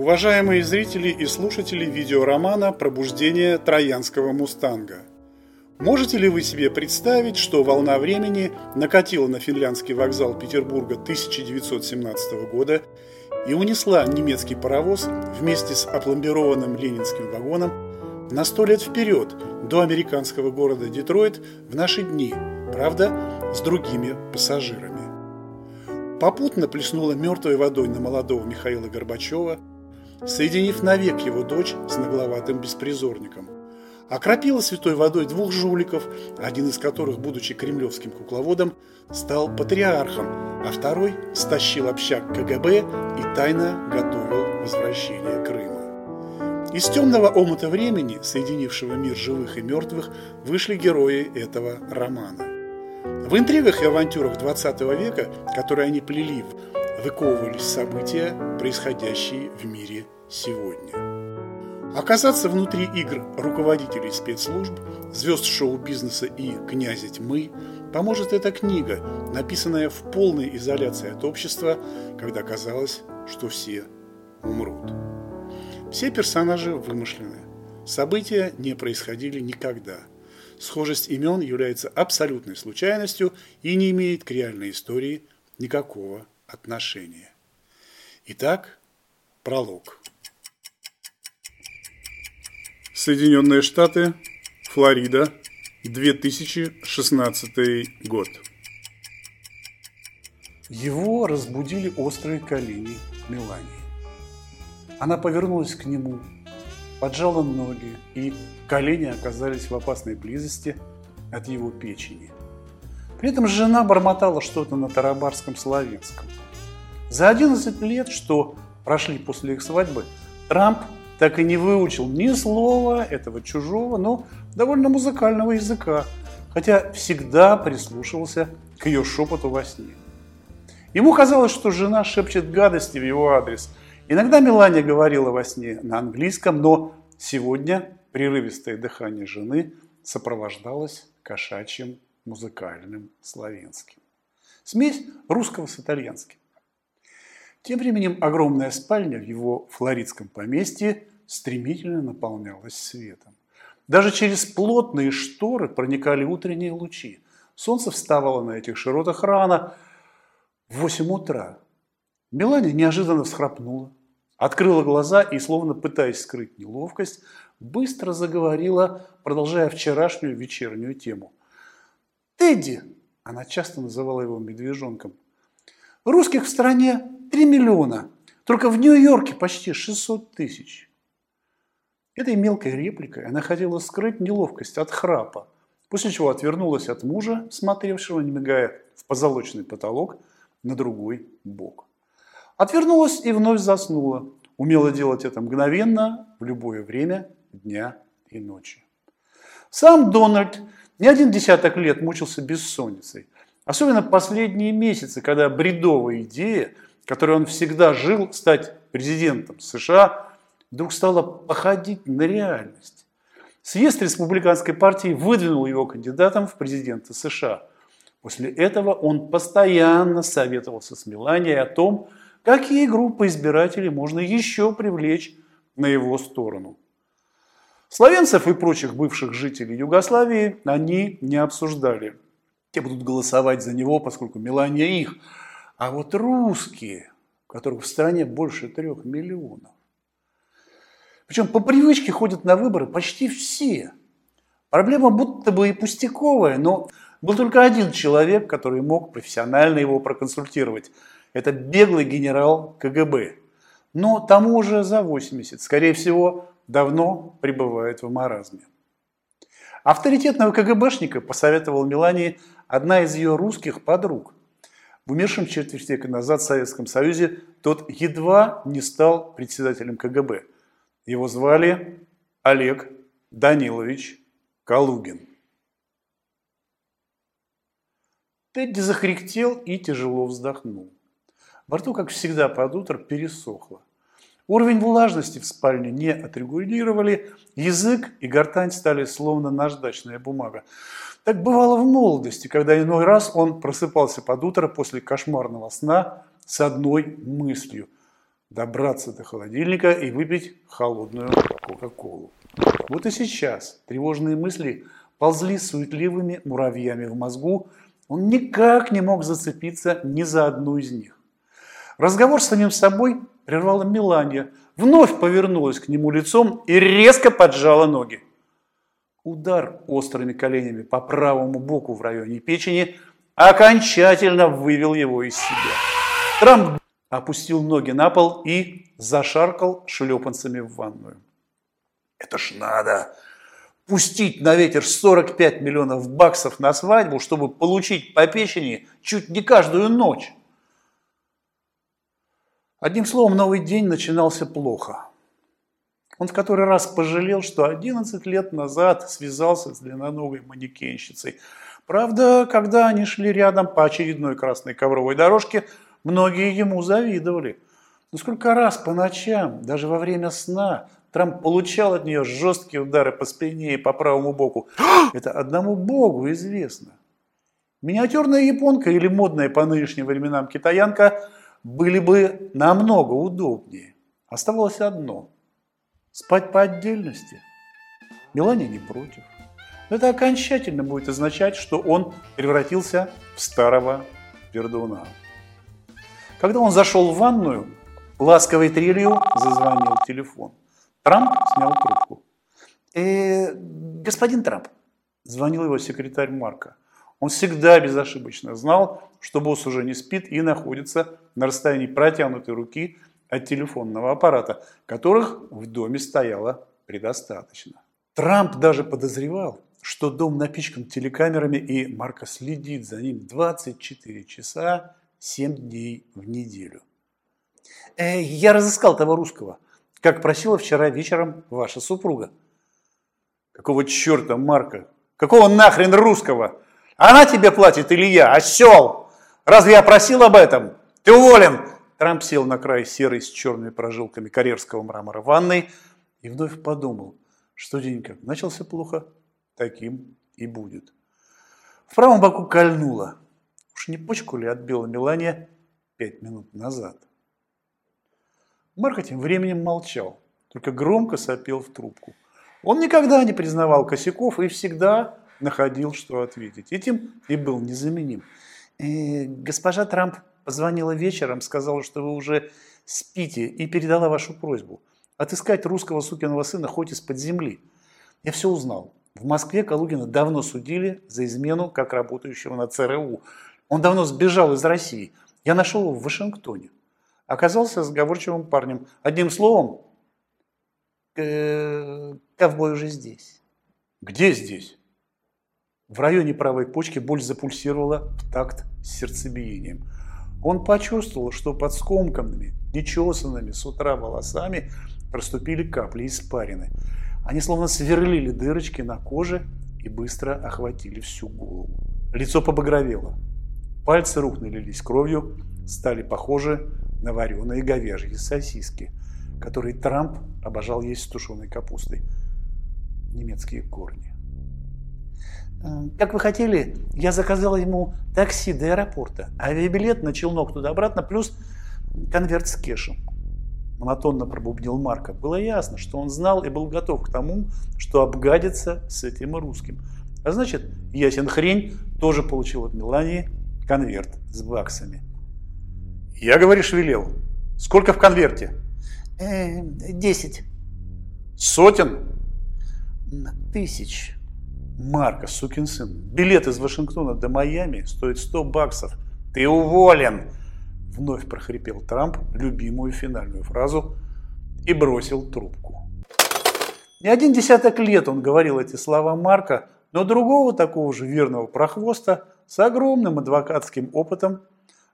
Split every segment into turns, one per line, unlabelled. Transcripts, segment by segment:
Уважаемые зрители и слушатели видеоромана «Пробуждение троянского мустанга». Можете ли вы себе представить, что волна времени накатила на финляндский вокзал Петербурга 1917 года и унесла немецкий паровоз вместе с опломбированным ленинским вагоном на сто лет вперед до американского города Детройт в наши дни, правда, с другими пассажирами. Попутно плеснула мертвой водой на молодого Михаила Горбачева, соединив навек его дочь с нагловатым беспризорником. Окропила святой водой двух жуликов, один из которых, будучи кремлевским кукловодом, стал патриархом, а второй стащил общак КГБ и тайно готовил возвращение Крыма. Из темного омута времени, соединившего мир живых и мертвых, вышли герои этого романа. В интригах и авантюрах 20 века, которые они плели, выковывались события, происходящие в мире сегодня. Оказаться внутри игр руководителей спецслужб, звезд шоу-бизнеса и князя тьмы поможет эта книга, написанная в полной изоляции от общества, когда казалось, что все умрут. Все персонажи вымышлены. События не происходили никогда. Схожесть имен является абсолютной случайностью и не имеет к реальной истории никакого отношения. Итак, пролог. Соединенные Штаты, Флорида, 2016 год.
Его разбудили острые колени Мелании. Она повернулась к нему, поджала ноги, и колени оказались в опасной близости от его печени. При этом жена бормотала что-то на тарабарском славянском. За 11 лет, что прошли после их свадьбы, Трамп так и не выучил ни слова этого чужого, но довольно музыкального языка, хотя всегда прислушивался к ее шепоту во сне. Ему казалось, что жена шепчет гадости в его адрес. Иногда Мелания говорила во сне на английском, но сегодня прерывистое дыхание жены сопровождалось кошачьим музыкальным славянским. Смесь русского с итальянским. Тем временем огромная спальня в его флоридском поместье стремительно наполнялась светом. Даже через плотные шторы проникали утренние лучи. Солнце вставало на этих широтах рано, в 8 утра. Мелания неожиданно всхрапнула, открыла глаза и, словно пытаясь скрыть неловкость, быстро заговорила, продолжая вчерашнюю вечернюю тему. «Тедди!» – она часто называла его медвежонком. «Русских в стране 3 миллиона, только в Нью-Йорке почти 600 тысяч». Этой мелкой репликой она хотела скрыть неловкость от храпа, после чего отвернулась от мужа, смотревшего, не мигая, в позолоченный потолок на другой бок. Отвернулась и вновь заснула. Умела делать это мгновенно, в любое время дня и ночи. Сам Дональд не один десяток лет мучился бессонницей. Особенно последние месяцы, когда бредовая идея, которой он всегда жил, стать президентом США, вдруг стало походить на реальность. Съезд республиканской партии выдвинул его кандидатом в президенты США. После этого он постоянно советовался с Меланией о том, какие группы избирателей можно еще привлечь на его сторону. Словенцев и прочих бывших жителей Югославии они не обсуждали. Те будут голосовать за него, поскольку Мелания их. А вот русские, которых в стране больше трех миллионов, причем по привычке ходят на выборы почти все. Проблема будто бы и пустяковая, но был только один человек, который мог профессионально его проконсультировать. Это беглый генерал КГБ. Но тому уже за 80, скорее всего, давно пребывает в маразме. Авторитетного КГБшника посоветовал Мелании одна из ее русских подруг. В умершем четверть века назад в Советском Союзе тот едва не стал председателем КГБ – его звали Олег Данилович Калугин. Тедди захректел и тяжело вздохнул. Во рту, как всегда, под утро пересохло. Уровень влажности в спальне не отрегулировали, язык и гортань стали словно наждачная бумага. Так бывало в молодости, когда иной раз он просыпался под утро после кошмарного сна с одной мыслью. добраться до холодильника и выпить холодную Кока-Колу. Вот и сейчас тревожные мысли ползли суетливыми муравьями в мозгу, он никак не мог зацепиться ни за одну из них. Разговор с самим собой прервала Мелания, вновь повернулась к нему лицом и резко поджала ноги. Удар острыми коленями по правому боку в районе печени окончательно вывел его из себя. Трамп опустил ноги на пол и зашаркал шлепанцами в ванную. Это ж надо пустить на ветер 45 миллионов баксов на свадьбу, чтобы получить по печени чуть не каждую ночь. Одним словом, новый день начинался плохо. Он в который раз пожалел, что 11 лет назад связался с длинноногой манекенщицей. Правда, когда они шли рядом по очередной красной ковровой дорожке, многие ему завидовали. Но сколько раз по ночам, даже во время сна, Трамп получал от нее жесткие удары по спине и по правому боку. Это одному богу известно. Миниатюрная японка или модная по нынешним временам китаянка были бы намного удобнее. Оставалось одно – спать по отдельности. Мелания не против. Но это окончательно будет означать, что он превратился в старого пердуна. Когда он зашел в ванную, ласковой трелью зазвонил телефон. Трамп снял трубку. «Э, «Господин Трамп», – звонил его секретарь Марка. Он всегда безошибочно знал, что босс уже не спит и находится на расстоянии протянутой руки от телефонного аппарата, которых в доме стояло предостаточно. Трамп даже подозревал, что дом напичкан телекамерами и Марка следит за ним 24 часа 7 дней в неделю. «Э, «Я разыскал того русского», как просила вчера вечером ваша супруга. Какого черта, Марка? Какого нахрен русского? Она тебе платит или я? Осел! Разве я просил об этом? Ты уволен! Трамп сел на край серой с черными прожилками карьерского мрамора ванной и вновь подумал, что день как начался плохо, таким и будет. В правом боку кольнуло. Уж не почку ли отбила Мелания пять минут назад? Марк тем временем молчал, только громко сопел в трубку. Он никогда не признавал косяков и всегда находил, что ответить. Этим и был незаменим. «Э, «Госпожа Трамп позвонила вечером, сказала, что вы уже спите и передала вашу просьбу отыскать русского сукиного сына хоть из-под земли. Я все узнал. В Москве Калугина давно судили за измену как работающего на ЦРУ. Он давно сбежал из России. Я нашел его в Вашингтоне оказался сговорчивым парнем. Одним словом, ковбой уже здесь.
Где здесь?
В районе правой почки боль запульсировала в такт с сердцебиением. Он почувствовал, что под скомканными, нечесанными с утра волосами проступили капли испарины. Они словно сверлили дырочки на коже и быстро охватили всю голову. Лицо побагровело. Пальцы рук налились кровью, стали похожи на вареные говяжьи сосиски, которые Трамп обожал есть с тушеной капустой. Немецкие корни.
Э, как вы хотели, я заказал ему такси до аэропорта, авиабилет на челнок туда-обратно, плюс конверт с кешем.
Монотонно пробубнил Марка. Было ясно, что он знал и был готов к тому, что обгадится с этим русским. А значит, ясен хрень тоже получил от Мелании конверт с баксами. Я, говоришь, велел. Сколько в конверте?
Э, десять.
Сотен?
Тысяч.
Марка, сукин сын, билет из Вашингтона до Майами стоит 100 баксов. Ты уволен! Вновь прохрипел Трамп любимую финальную фразу и бросил трубку. Не один десяток лет он говорил эти слова Марка, но другого такого же верного прохвоста с огромным адвокатским опытом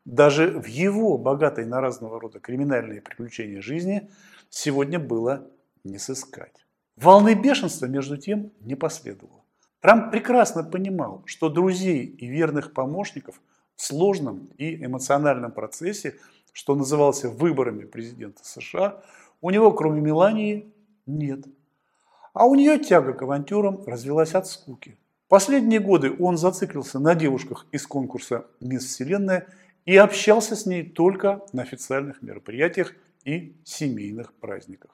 даже в его богатой на разного рода криминальные приключения жизни сегодня было не сыскать. Волны бешенства, между тем, не последовало. Трамп прекрасно понимал, что друзей и верных помощников в сложном и эмоциональном процессе, что назывался выборами президента США, у него, кроме Мелании, нет. А у нее тяга к авантюрам развелась от скуки. Последние годы он зациклился на девушках из конкурса «Мисс Вселенная» и общался с ней только на официальных мероприятиях и семейных праздниках.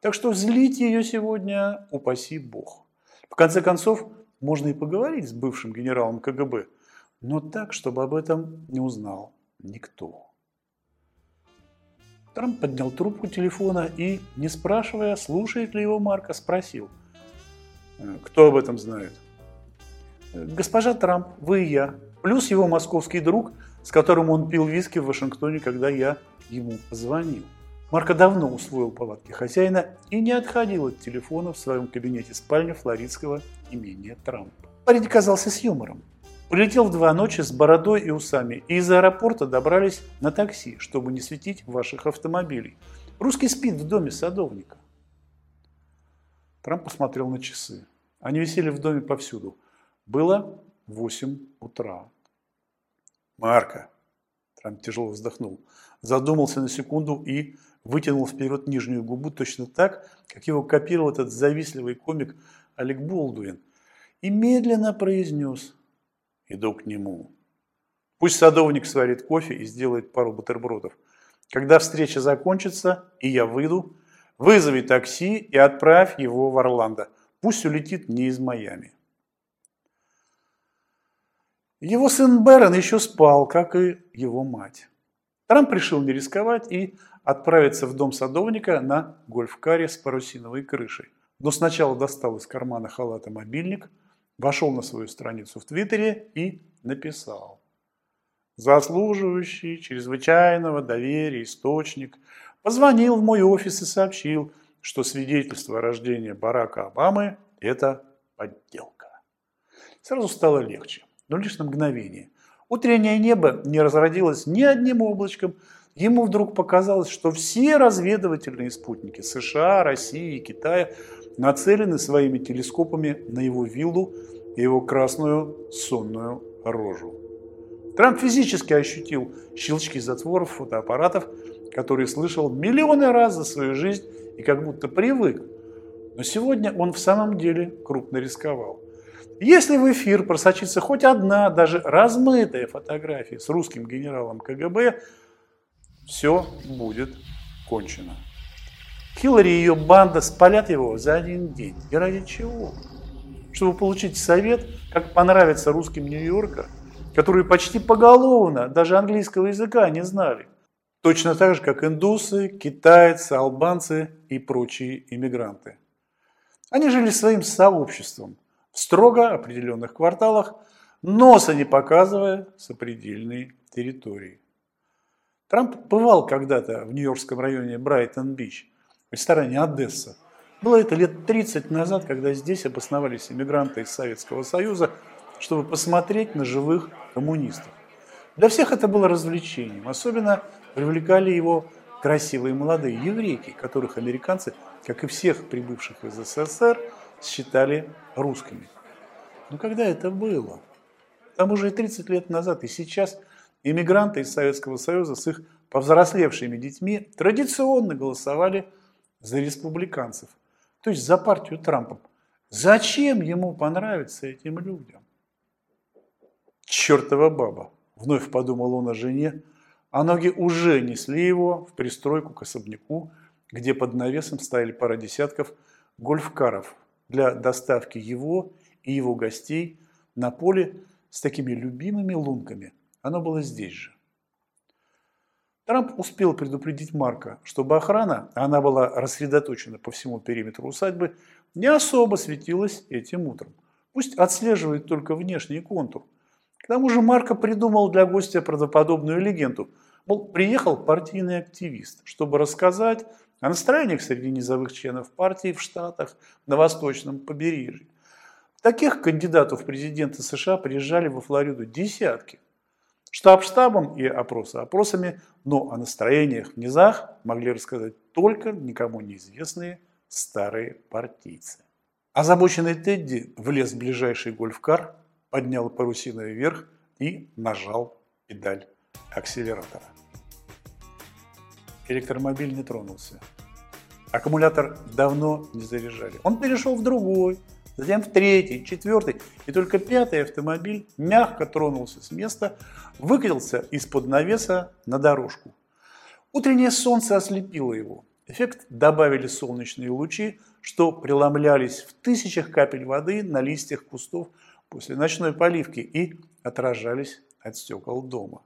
Так что злить ее сегодня упаси бог. В конце концов, можно и поговорить с бывшим генералом КГБ, но так, чтобы об этом не узнал никто. Трамп поднял трубку телефона и, не спрашивая, слушает ли его Марка, спросил. «Э, «Кто об этом знает?» «Госпожа Трамп, вы и я, плюс его московский друг, с которым он пил виски в Вашингтоне, когда я ему позвонил». Марко давно усвоил повадки хозяина и не отходил от телефона в своем кабинете спальни флоридского имения Трампа. Парень казался с юмором. Полетел в два ночи с бородой и усами, и из аэропорта добрались на такси, чтобы не светить ваших автомобилей. Русский спит в доме садовника. Трамп посмотрел на часы. Они висели в доме повсюду. Было 8 утра. «Марка!» Трамп тяжело вздохнул. Задумался на секунду и вытянул вперед нижнюю губу точно так, как его копировал этот завистливый комик Олег Болдуин, и медленно произнес «Иду к нему». Пусть садовник сварит кофе и сделает пару бутербродов. Когда встреча закончится, и я выйду, вызови такси и отправь его в Орландо. Пусть улетит не из Майами. Его сын Бэрон еще спал, как и его мать. Трамп решил не рисковать и отправиться в дом садовника на гольф-каре с парусиновой крышей. Но сначала достал из кармана халата мобильник, вошел на свою страницу в Твиттере и написал. Заслуживающий чрезвычайного доверия источник позвонил в мой офис и сообщил, что свидетельство о рождении Барака Обамы – это подделка. Сразу стало легче, но лишь на мгновение. Утреннее небо не разродилось ни одним облачком – ему вдруг показалось, что все разведывательные спутники США, России и Китая нацелены своими телескопами на его виллу и его красную сонную рожу. Трамп физически ощутил щелчки затворов фотоаппаратов, которые слышал миллионы раз за свою жизнь и как будто привык. Но сегодня он в самом деле крупно рисковал. Если в эфир просочится хоть одна, даже размытая фотография с русским генералом КГБ, все будет кончено. Хиллари и ее банда спалят его за один день. И ради чего? Чтобы получить совет, как понравится русским Нью-Йорка, которые почти поголовно даже английского языка не знали. Точно так же, как индусы, китайцы, албанцы и прочие иммигранты. Они жили своим сообществом в строго определенных кварталах, носа не показывая сопредельные территории. Трамп бывал когда-то в нью-йоркском районе Брайтон-Бич, в ресторане «Одесса». Было это лет 30 назад, когда здесь обосновались иммигранты из Советского Союза, чтобы посмотреть на живых коммунистов. Для всех это было развлечением. Особенно привлекали его красивые молодые еврейки, которых американцы, как и всех прибывших из СССР, считали русскими. Но когда это было? Там уже и 30 лет назад, и сейчас – Иммигранты из Советского Союза с их повзрослевшими детьми традиционно голосовали за республиканцев, то есть за партию Трампа. Зачем ему понравиться этим людям? Чертова баба, вновь подумал он о жене, а ноги уже несли его в пристройку к особняку, где под навесом стояли пара десятков гольфкаров для доставки его и его гостей на поле с такими любимыми лунками – оно было здесь же. Трамп успел предупредить Марка, чтобы охрана, она была рассредоточена по всему периметру усадьбы, не особо светилась этим утром. Пусть отслеживает только внешний контур. К тому же Марко придумал для гостя правдоподобную легенду. Мол, приехал партийный активист, чтобы рассказать о настроениях среди низовых членов партии в Штатах на восточном побережье. Таких кандидатов в президенты США приезжали во Флориду десятки. Штаб штабом и опросы опросами, но о настроениях в низах могли рассказать только никому неизвестные старые партийцы. Озабоченный Тедди влез в ближайший гольфкар, поднял парусиной вверх и нажал педаль акселератора. Электромобиль не тронулся. Аккумулятор давно не заряжали. Он перешел в другой, затем в третий, четвертый, и только пятый автомобиль мягко тронулся с места, выкатился из-под навеса на дорожку. Утреннее солнце ослепило его. Эффект добавили солнечные лучи, что преломлялись в тысячах капель воды на листьях кустов после ночной поливки и отражались от стекол дома.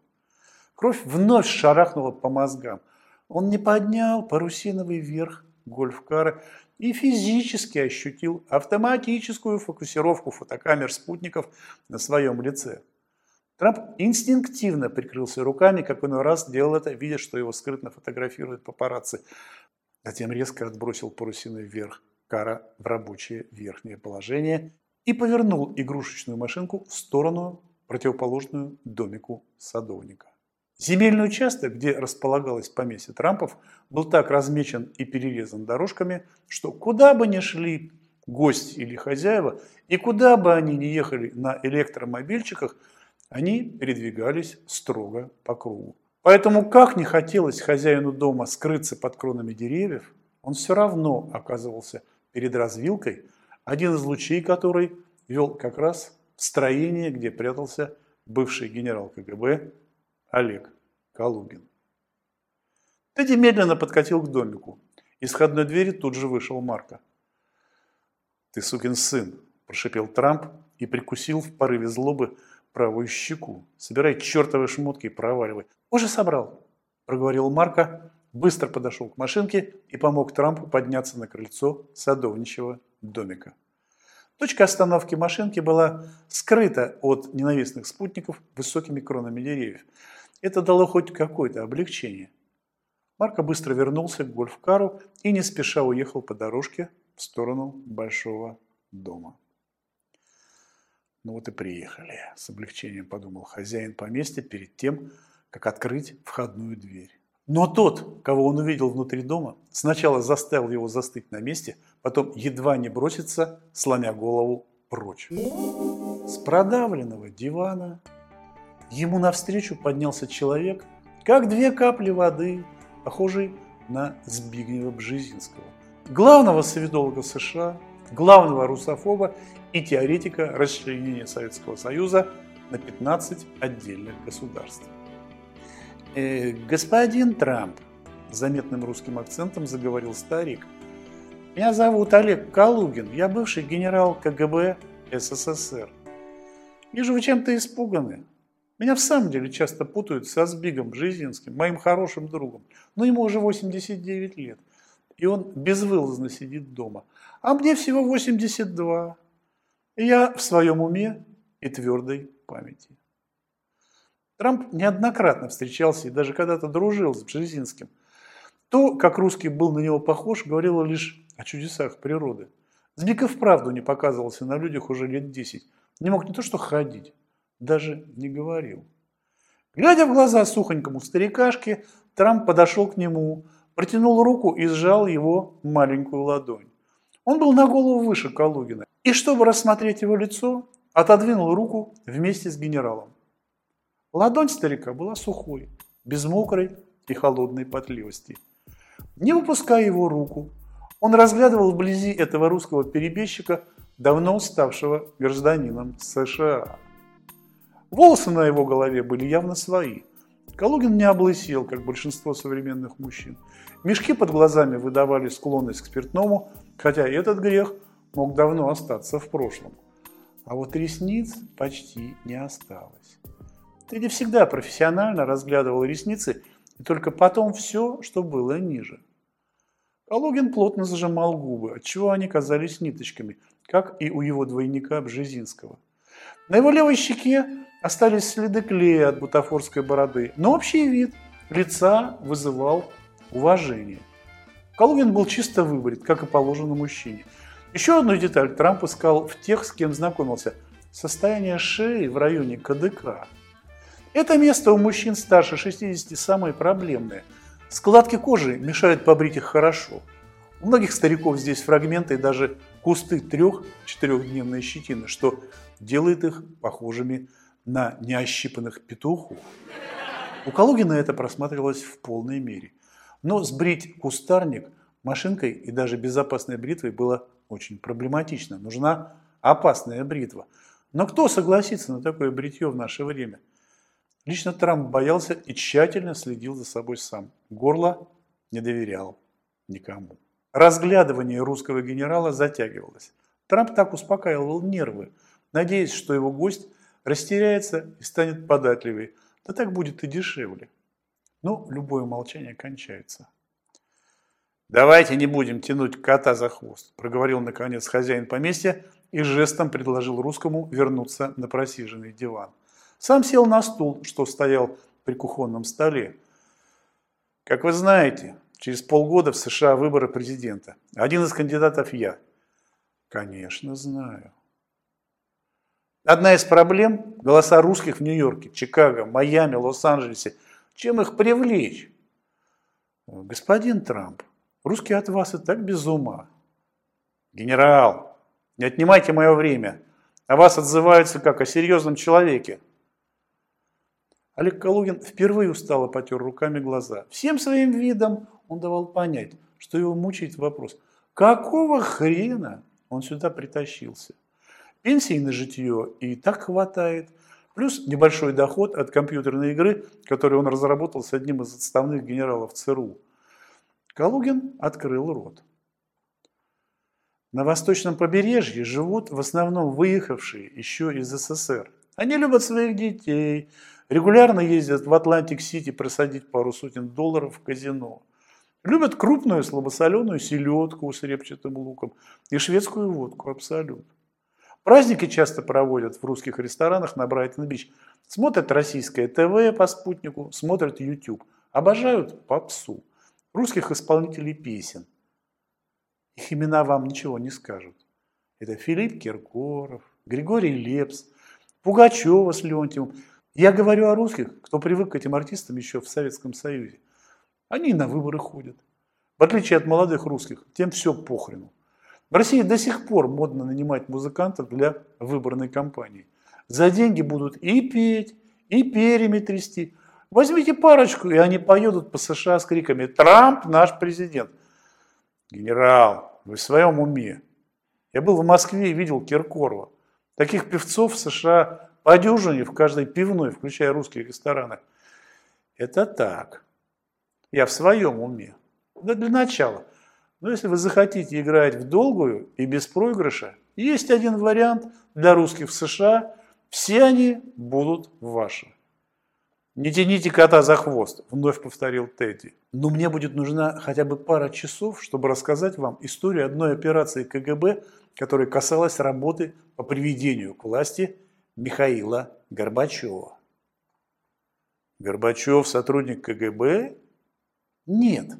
Кровь вновь шарахнула по мозгам. Он не поднял парусиновый верх гольф-кара и физически ощутил автоматическую фокусировку фотокамер спутников на своем лице. Трамп инстинктивно прикрылся руками, как иной раз делал это, видя, что его скрытно фотографируют папарацци. Затем резко отбросил парусиной вверх кара в рабочее верхнее положение и повернул игрушечную машинку в сторону, противоположную домику садовника. Земельный участок, где располагалось поместье Трампов, был так размечен и перерезан дорожками, что куда бы ни шли гости или хозяева, и куда бы они ни ехали на электромобильчиках, они передвигались строго по кругу. Поэтому, как не хотелось хозяину дома скрыться под кронами деревьев, он все равно оказывался перед развилкой, один из лучей которой вел как раз в строение, где прятался бывший генерал КГБ Олег Калугин. Тедди медленно подкатил к домику. Из входной двери тут же вышел Марка. «Ты сукин сын!» – прошипел Трамп и прикусил в порыве злобы правую щеку. «Собирай чертовы шмотки и проваливай». «Уже собрал», – проговорил Марка, быстро подошел к машинке и помог Трампу подняться на крыльцо садовничьего домика. Точка остановки машинки была скрыта от ненавистных спутников высокими кронами деревьев. Это дало хоть какое-то облегчение. Марко быстро вернулся к гольф-кару и не спеша уехал по дорожке в сторону большого дома. Ну вот и приехали, с облегчением подумал хозяин поместья перед тем, как открыть входную дверь. Но тот, кого он увидел внутри дома, сначала заставил его застыть на месте, потом едва не броситься, сломя голову прочь. С продавленного дивана ему навстречу поднялся человек, как две капли воды, похожий на Збигнева Бжезинского, главного советолога США, главного русофоба и теоретика расчленения Советского Союза на 15 отдельных государств. «Э, «Господин Трамп», – заметным русским акцентом заговорил старик, – «меня зовут Олег Калугин, я бывший генерал КГБ СССР. Вижу, вы чем-то испуганы. Меня в самом деле часто путают со Сбигом Бжезинским, моим хорошим другом. Но ему уже 89 лет, и он безвылазно сидит дома. А мне всего 82. И я в своем уме и твердой памяти. Трамп неоднократно встречался и даже когда-то дружил с Бжезинским. То, как русский был на него похож, говорило лишь о чудесах природы. Збик и вправду не показывался на людях уже лет десять. Не мог не то что ходить, даже не говорил. Глядя в глаза сухонькому старикашке, Трамп подошел к нему, протянул руку и сжал его маленькую ладонь. Он был на голову выше Калугина, и чтобы рассмотреть его лицо, отодвинул руку вместе с генералом. Ладонь старика была сухой, без мокрой и холодной потливости. Не выпуская его руку, он разглядывал вблизи этого русского перебежчика, давно ставшего гражданином США. Волосы на его голове были явно свои. Калугин не облысел, как большинство современных мужчин. Мешки под глазами выдавали склонность к спиртному, хотя этот грех мог давно остаться в прошлом. А вот ресниц почти не осталось. Тедди всегда профессионально разглядывал ресницы и только потом все, что было ниже. Калугин плотно зажимал губы, отчего они казались ниточками, как и у его двойника Бжезинского. На его левой щеке остались следы клея от бутафорской бороды, но общий вид лица вызывал уважение. Калугин был чисто выбрит, как и положено мужчине. Еще одну деталь Трамп искал в тех, с кем знакомился. Состояние шеи в районе КДК. Это место у мужчин старше 60 самое проблемное. Складки кожи мешают побрить их хорошо. У многих стариков здесь фрагменты и даже кусты трех-четырехдневной щетины, что делает их похожими на неощипанных петухов. У Калугина это просматривалось в полной мере. Но сбрить кустарник машинкой и даже безопасной бритвой было очень проблематично. Нужна опасная бритва. Но кто согласится на такое бритье в наше время? Лично Трамп боялся и тщательно следил за собой сам. Горло не доверял никому. Разглядывание русского генерала затягивалось. Трамп так успокаивал нервы, надеясь, что его гость растеряется и станет податливее. Да так будет и дешевле. Но любое молчание кончается. «Давайте не будем тянуть кота за хвост», – проговорил наконец хозяин поместья и жестом предложил русскому вернуться на просиженный диван. Сам сел на стул, что стоял при кухонном столе. Как вы знаете, через полгода в США выборы президента. Один из кандидатов я. Конечно, знаю. Одна из проблем – голоса русских в Нью-Йорке, Чикаго, Майами, Лос-Анджелесе. Чем их привлечь? Господин Трамп, русские от вас и так без ума. Генерал, не отнимайте мое время. О вас отзываются как о серьезном человеке. Олег Калугин впервые устало потер руками глаза. Всем своим видом он давал понять, что его мучает вопрос, какого хрена он сюда притащился? Пенсии на житье и так хватает, плюс небольшой доход от компьютерной игры, которую он разработал с одним из отставных генералов ЦРУ. Калугин открыл рот. На восточном побережье живут в основном выехавшие еще из СССР. Они любят своих детей, Регулярно ездят в Атлантик-Сити просадить пару сотен долларов в казино. Любят крупную слабосоленую селедку с репчатым луком и шведскую водку абсолют. Праздники часто проводят в русских ресторанах на Брайтон-Бич. Смотрят российское ТВ по спутнику, смотрят YouTube. Обожают попсу. Русских исполнителей песен. Их имена вам ничего не скажут. Это Филипп Киркоров, Григорий Лепс, Пугачева с Леонтьевым. Я говорю о русских, кто привык к этим артистам еще в Советском Союзе. Они на выборы ходят. В отличие от молодых русских, тем все похрену. В России до сих пор модно нанимать музыкантов для выборной кампании. За деньги будут и петь, и перьями трясти. Возьмите парочку, и они поедут по США с криками «Трамп наш президент». Генерал, вы в своем уме? Я был в Москве и видел Киркорова. Таких певцов в США по дюжине в каждой пивной, включая русские рестораны. Это так. Я в своем уме. Да для начала. Но если вы захотите играть в долгую и без проигрыша, есть один вариант для русских в США. Все они будут ваши. «Не тяните кота за хвост», – вновь повторил Тедди. «Но мне будет нужна хотя бы пара часов, чтобы рассказать вам историю одной операции КГБ, которая касалась работы по приведению к власти Михаила Горбачева. Горбачев сотрудник КГБ? Нет.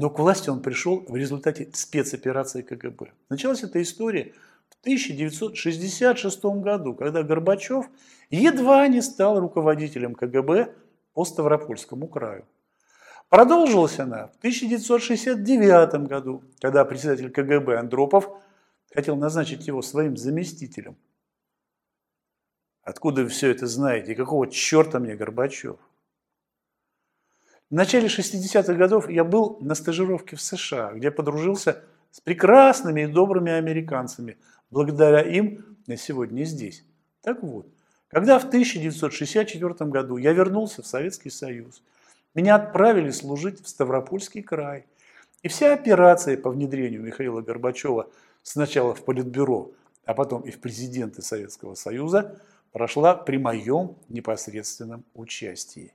Но к власти он пришел в результате спецоперации КГБ. Началась эта история в 1966 году, когда Горбачев едва не стал руководителем КГБ по Ставропольскому краю. Продолжилась она в 1969 году, когда председатель КГБ Андропов хотел назначить его своим заместителем – Откуда вы все это знаете? Какого черта мне Горбачев? В начале 60-х годов я был на стажировке в США, где подружился с прекрасными и добрыми американцами. Благодаря им я сегодня здесь. Так вот, когда в 1964 году я вернулся в Советский Союз, меня отправили служить в Ставропольский край. И вся операция по внедрению Михаила Горбачева сначала в Политбюро, а потом и в президенты Советского Союза – прошла при моем непосредственном участии.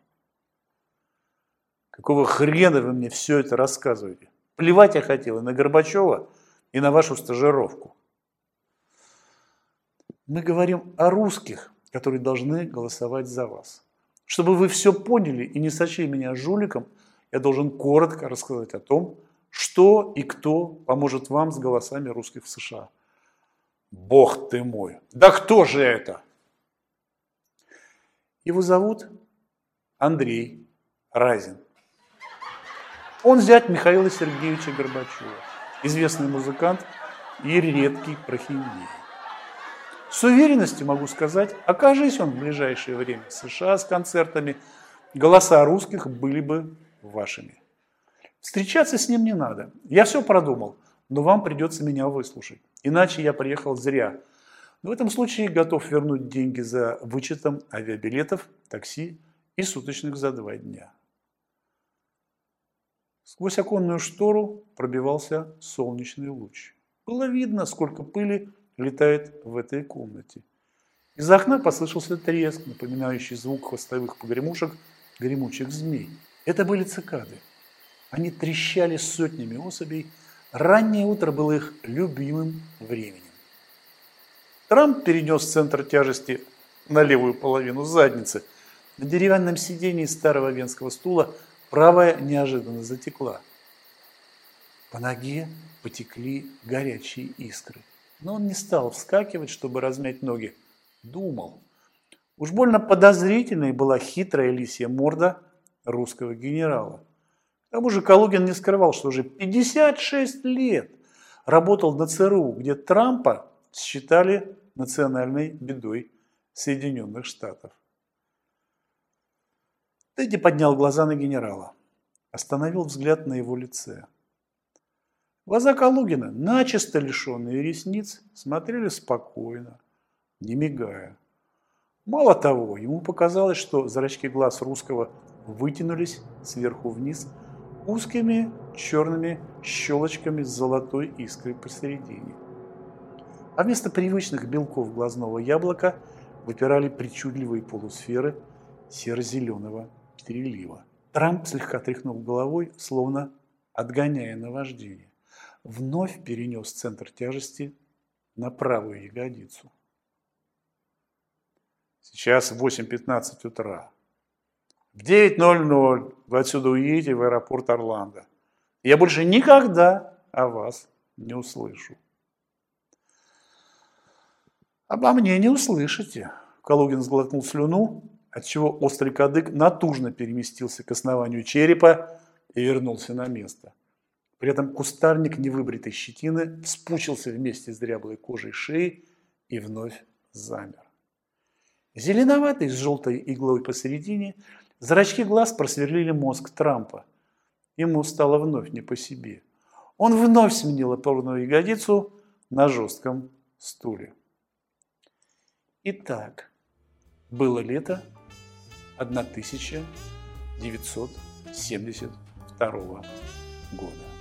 Какого хрена вы мне все это рассказываете? Плевать я хотел и на Горбачева, и на вашу стажировку. Мы говорим о русских, которые должны голосовать за вас. Чтобы вы все поняли и не сочли меня жуликом, я должен коротко рассказать о том, что и кто поможет вам с голосами русских в США. Бог ты мой! Да кто же это? Его зовут Андрей Разин. Он зять Михаила Сергеевича Горбачева, известный музыкант и редкий прохиндей. С уверенностью могу сказать, окажись он в ближайшее время в США с концертами, голоса русских были бы вашими. Встречаться с ним не надо. Я все продумал, но вам придется меня выслушать. Иначе я приехал зря – в этом случае готов вернуть деньги за вычетом авиабилетов, такси и суточных за два дня. Сквозь оконную штору пробивался солнечный луч. Было видно, сколько пыли летает в этой комнате. Из окна послышался треск, напоминающий звук хвостовых погремушек гремучих змей. Это были цикады. Они трещали сотнями особей. Раннее утро было их любимым временем. Трамп перенес центр тяжести на левую половину задницы. На деревянном сидении старого венского стула правая неожиданно затекла. По ноге потекли горячие искры. Но он не стал вскакивать, чтобы размять ноги. Думал. Уж больно подозрительной была хитрая лисья морда русского генерала. К тому же Калугин не скрывал, что уже 56 лет работал на ЦРУ, где Трампа считали национальной бедой Соединенных Штатов. Тедди поднял глаза на генерала, остановил взгляд на его лице. Глаза Калугина, начисто лишенные ресниц, смотрели спокойно, не мигая. Мало того, ему показалось, что зрачки глаз русского вытянулись сверху вниз узкими черными щелочками с золотой искрой посередине. А вместо привычных белков глазного яблока выпирали причудливые полусферы серо-зеленого перелива. Трамп слегка тряхнул головой, словно отгоняя наваждение. Вновь перенес центр тяжести на правую ягодицу. Сейчас 8.15 утра. В 9.00 вы отсюда уедете в аэропорт Орландо. Я больше никогда о вас не услышу. Обо мне не услышите. Калугин сглотнул слюну отчего острый кадык натужно переместился к основанию черепа и вернулся на место. При этом кустарник невыбритой щетины вспучился вместе с дряблой кожей шеи и вновь замер. Зеленоватый с желтой иглой посередине, зрачки глаз просверлили мозг Трампа. Ему стало вновь не по себе. Он вновь сменил опорную ягодицу на жестком стуле. Итак, было лето 1972 года.